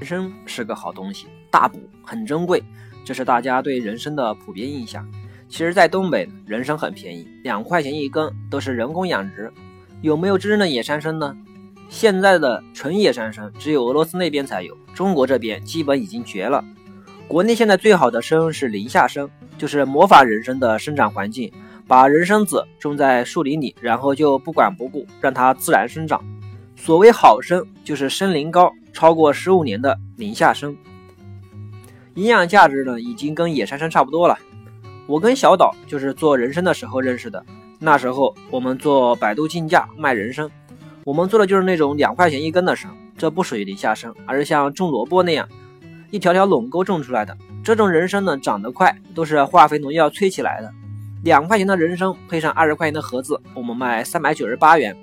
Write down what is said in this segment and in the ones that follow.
人参是个好东西，大补，很珍贵，这是大家对人参的普遍印象。其实，在东北，人参很便宜，两块钱一根，都是人工养殖。有没有真正的野山参呢？现在的纯野山参只有俄罗斯那边才有，中国这边基本已经绝了。国内现在最好的参是林下参，就是模仿人参的生长环境，把人参籽种在树林里，然后就不管不顾，让它自然生长。所谓好参，就是参龄高。超过十五年的林下参，营养价值呢已经跟野山参差不多了。我跟小岛就是做人参的时候认识的，那时候我们做百度竞价卖人参，我们做的就是那种两块钱一根的参，这不属于林下参，而是像种萝卜那样一条条垄沟种出来的。这种人参呢长得快，都是化肥农药催起来的。两块钱的人参配上二十块钱的盒子，我们卖三百九十八元。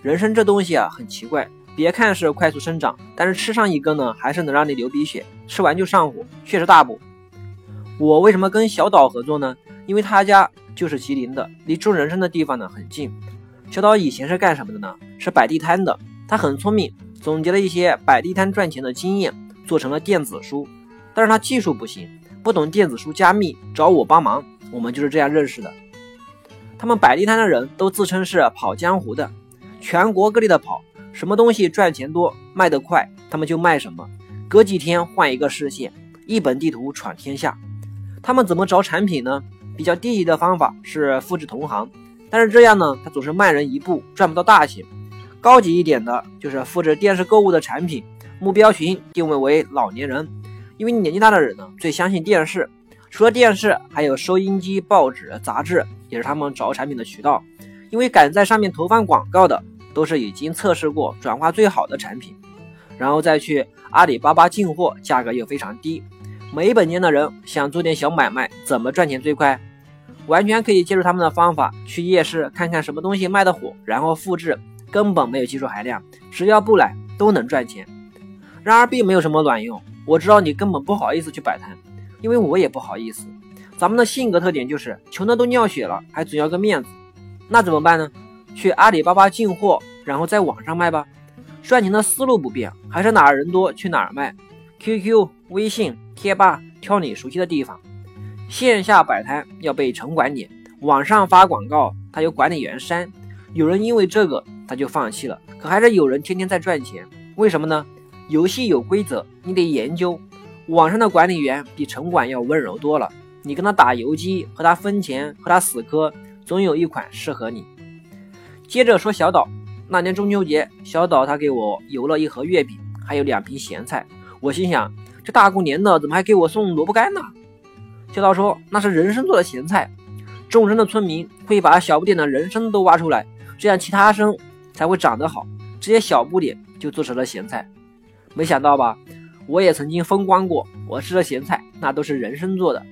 人参这东西啊很奇怪。别看是快速生长，但是吃上一根呢，还是能让你流鼻血，吃完就上火，确实大补。我为什么跟小岛合作呢？因为他家就是吉林的，离种人参的地方呢很近。小岛以前是干什么的呢？是摆地摊的。他很聪明，总结了一些摆地摊赚钱的经验，做成了电子书。但是他技术不行，不懂电子书加密，找我帮忙。我们就是这样认识的。他们摆地摊的人都自称是跑江湖的，全国各地的跑。什么东西赚钱多、卖得快，他们就卖什么。隔几天换一个视线，一本地图闯天下。他们怎么找产品呢？比较低级的方法是复制同行，但是这样呢，他总是慢人一步，赚不到大钱。高级一点的就是复制电视购物的产品，目标群定位为老年人，因为年纪大的人呢最相信电视。除了电视，还有收音机、报纸、杂志，也是他们找产品的渠道。因为敢在上面投放广告的。都是已经测试过转化最好的产品，然后再去阿里巴巴进货，价格又非常低。没本钱的人想做点小买卖，怎么赚钱最快？完全可以借助他们的方法，去夜市看看什么东西卖的火，然后复制，根本没有技术含量，只要不懒都能赚钱。然而并没有什么卵用。我知道你根本不好意思去摆摊，因为我也不好意思。咱们的性格特点就是穷的都尿血了，还总要个面子，那怎么办呢？去阿里巴巴进货，然后在网上卖吧。赚钱的思路不变，还是哪儿人多去哪儿卖。QQ、微信、贴吧，挑你熟悉的地方。线下摆摊要被城管撵，网上发广告他有管理员删。有人因为这个他就放弃了，可还是有人天天在赚钱。为什么呢？游戏有规则，你得研究。网上的管理员比城管要温柔多了，你跟他打游击，和他分钱，和他死磕，总有一款适合你。接着说小岛，那年中秋节，小岛他给我邮了一盒月饼，还有两瓶咸菜。我心想，这大过年的怎么还给我送萝卜干呢？小岛说，那是人参做的咸菜，种人的村民会把小不点的人参都挖出来，这样其他参才会长得好。这些小不点就做成了咸菜。没想到吧？我也曾经风光过，我吃的咸菜那都是人参做的。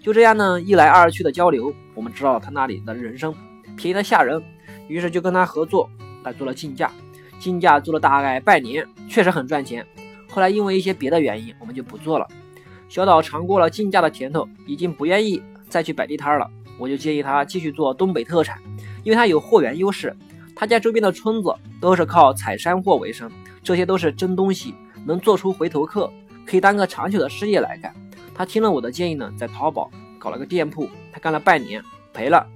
就这样呢，一来二去的交流，我们知道他那里的人参便宜的吓人。于是就跟他合作来做了竞价，竞价做了大概半年，确实很赚钱。后来因为一些别的原因，我们就不做了。小岛尝过了竞价的甜头，已经不愿意再去摆地摊了。我就建议他继续做东北特产，因为他有货源优势。他家周边的村子都是靠采山货为生，这些都是真东西，能做出回头客，可以当个长久的事业来干。他听了我的建议呢，在淘宝搞了个店铺，他干了半年，赔了。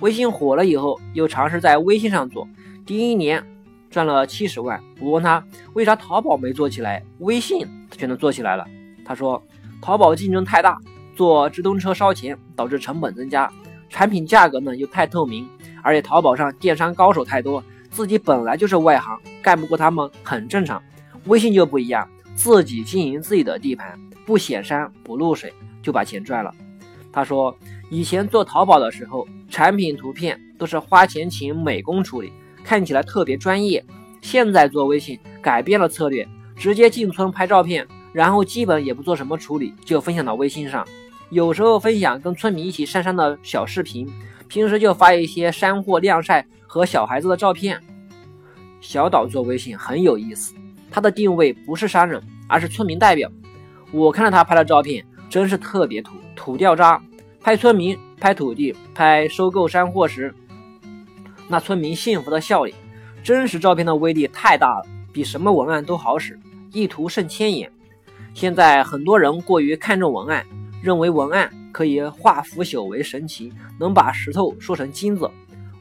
微信火了以后，又尝试在微信上做，第一年赚了七十万。我问他为啥淘宝没做起来，微信却能做起来了？他说淘宝竞争太大，做直通车烧钱，导致成本增加，产品价格呢又太透明，而且淘宝上电商高手太多，自己本来就是外行，干不过他们很正常。微信就不一样，自己经营自己的地盘，不显山不露水，就把钱赚了。他说。以前做淘宝的时候，产品图片都是花钱请美工处理，看起来特别专业。现在做微信改变了策略，直接进村拍照片，然后基本也不做什么处理，就分享到微信上。有时候分享跟村民一起上山的小视频，平时就发一些山货晾晒和小孩子的照片。小岛做微信很有意思，他的定位不是商人，而是村民代表。我看到他拍的照片，真是特别土土掉渣。拍村民、拍土地、拍收购山货时，那村民幸福的笑脸，真实照片的威力太大了，比什么文案都好使。一图胜千言。现在很多人过于看重文案，认为文案可以化腐朽为神奇，能把石头说成金子。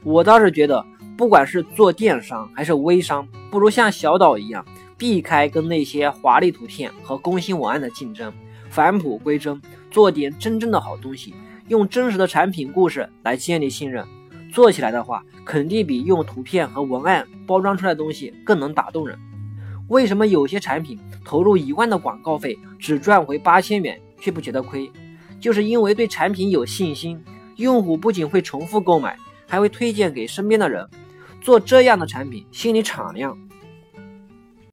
我倒是觉得，不管是做电商还是微商，不如像小岛一样，避开跟那些华丽图片和工薪文案的竞争，返璞归真，做点真正的好东西，用真实的产品故事来建立信任。做起来的话，肯定比用图片和文案包装出来的东西更能打动人。为什么有些产品投入一万的广告费，只赚回八千元却不觉得亏？就是因为对产品有信心，用户不仅会重复购买，还会推荐给身边的人。做这样的产品，心里敞亮，